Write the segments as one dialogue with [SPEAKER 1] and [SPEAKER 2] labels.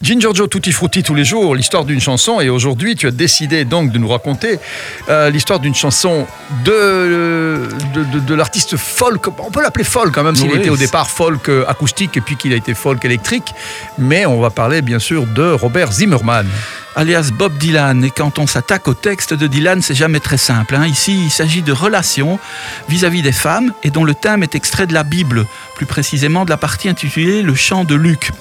[SPEAKER 1] Giorgio Tutti Frutti tous les jours, l'histoire d'une chanson. Et aujourd'hui, tu as décidé donc de nous raconter euh, l'histoire d'une chanson de, de, de, l'artiste folk. On peut l'appeler folk quand même, s'il était au départ folk euh, acoustique et puis qu'il a été folk électrique. Mais on va parler bien sûr de Robert Zimmerman
[SPEAKER 2] alias Bob Dylan. Et quand on s'attaque au texte de Dylan, c'est jamais très simple. Hein. Ici, il s'agit de relations vis-à-vis des femmes et dont le thème est extrait de la Bible, plus précisément de la partie intitulée Le chant de Luc.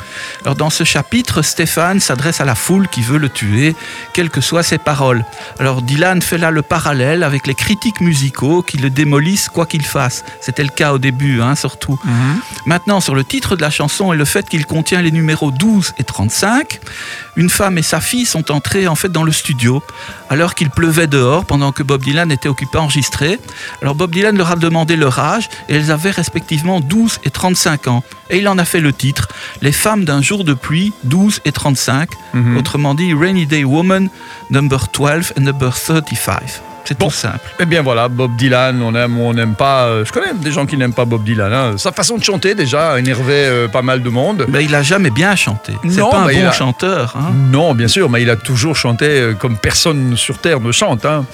[SPEAKER 2] Alors, dans ce chapitre, Stéphane s'adresse à la foule qui veut le tuer, quelles que soient ses paroles. Alors, Dylan fait là le parallèle avec les critiques musicaux qui le démolissent quoi qu'il fasse. C'était le cas au début, hein, surtout. Mhm. Maintenant, sur le titre de la chanson et le fait qu'il contient les numéros 12 et 35, une femme et sa fille sont entrés en fait dans le studio alors qu'il pleuvait dehors pendant que Bob Dylan était occupé à enregistrer. Alors Bob Dylan leur a demandé leur âge et elles avaient respectivement 12 et 35 ans. Et il en a fait le titre Les femmes d'un jour de pluie, 12 et 35, mhm. autrement dit Rainy Day Woman, number 12 and number 35. C'est tout simple.
[SPEAKER 1] Eh bien voilà, Bob Dylan, on aime ou on n'aime pas. Euh, je connais des gens qui n'aiment pas Bob Dylan. Hein. Sa façon de chanter déjà a énervé euh, pas mal de monde.
[SPEAKER 2] Mais il a jamais bien chanté. C'est pas un bon chanteur. Hein.
[SPEAKER 1] Non, bien sûr, mais il a toujours chanté euh, comme personne sur terre ne chante. Hein.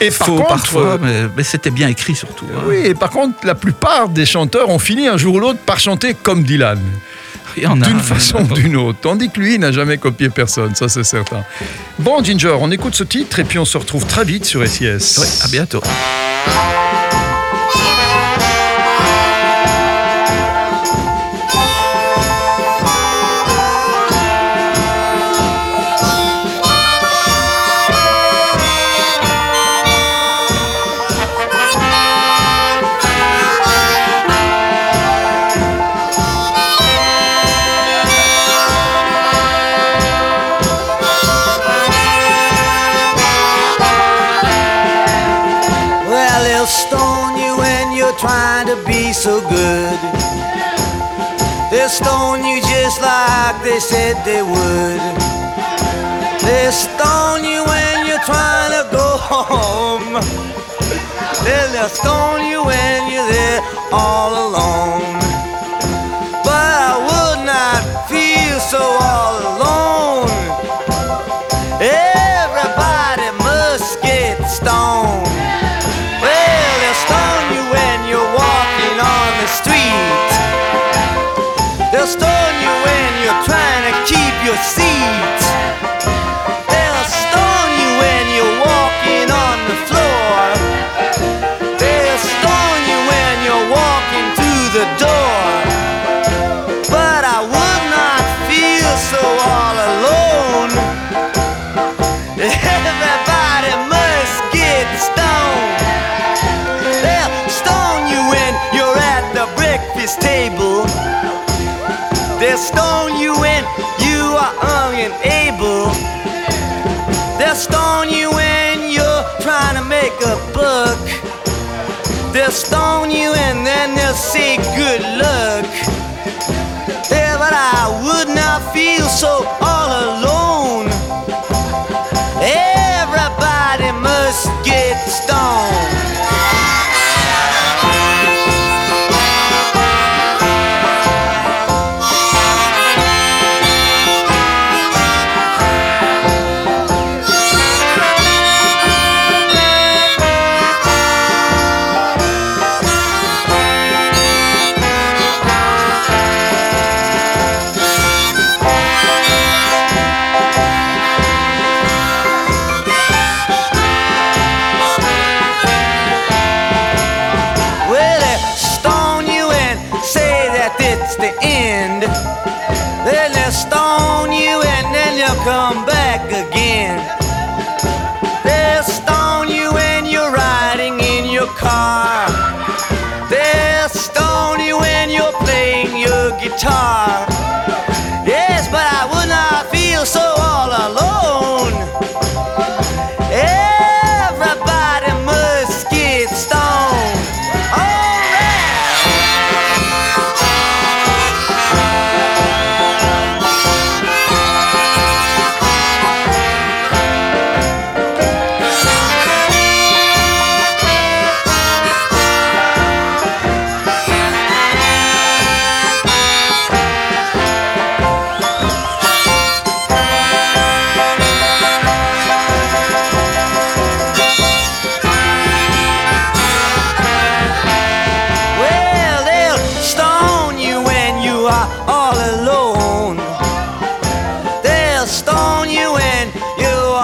[SPEAKER 2] Et Faux parfois, mais, c'était bien écrit surtout.
[SPEAKER 1] Oui, et par contre, la plupart des chanteurs ont fini un jour ou l'autre par chanter comme Dylan d'une façon ou d'une autre. Tandis que lui, il n'a jamais copié personne, ça c'est certain. Bon, Ginger, on écoute ce titre et puis on se retrouve très vite sur SIS.
[SPEAKER 2] Oui, à bientôt. Trying to be so good. They'll stone you just like they said they would. They'll stone you when you're trying to go home. They'll stone you when you're there all alone. But I would not feel so all alone. street. They'll stone you when you are young and able. They'll stone you when you're trying to make a buck. They'll stone you and then they'll say good luck. Yeah, but I would not feel so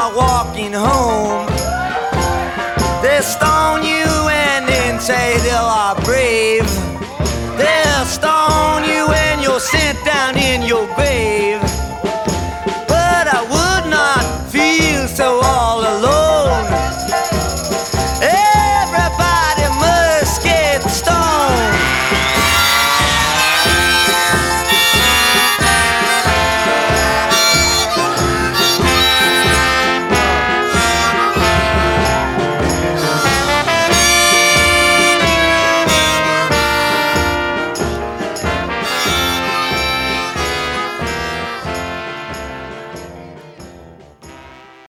[SPEAKER 2] are walking home. They'll stone you and then say they are brave. They'll stone you and you're sent down in your grave.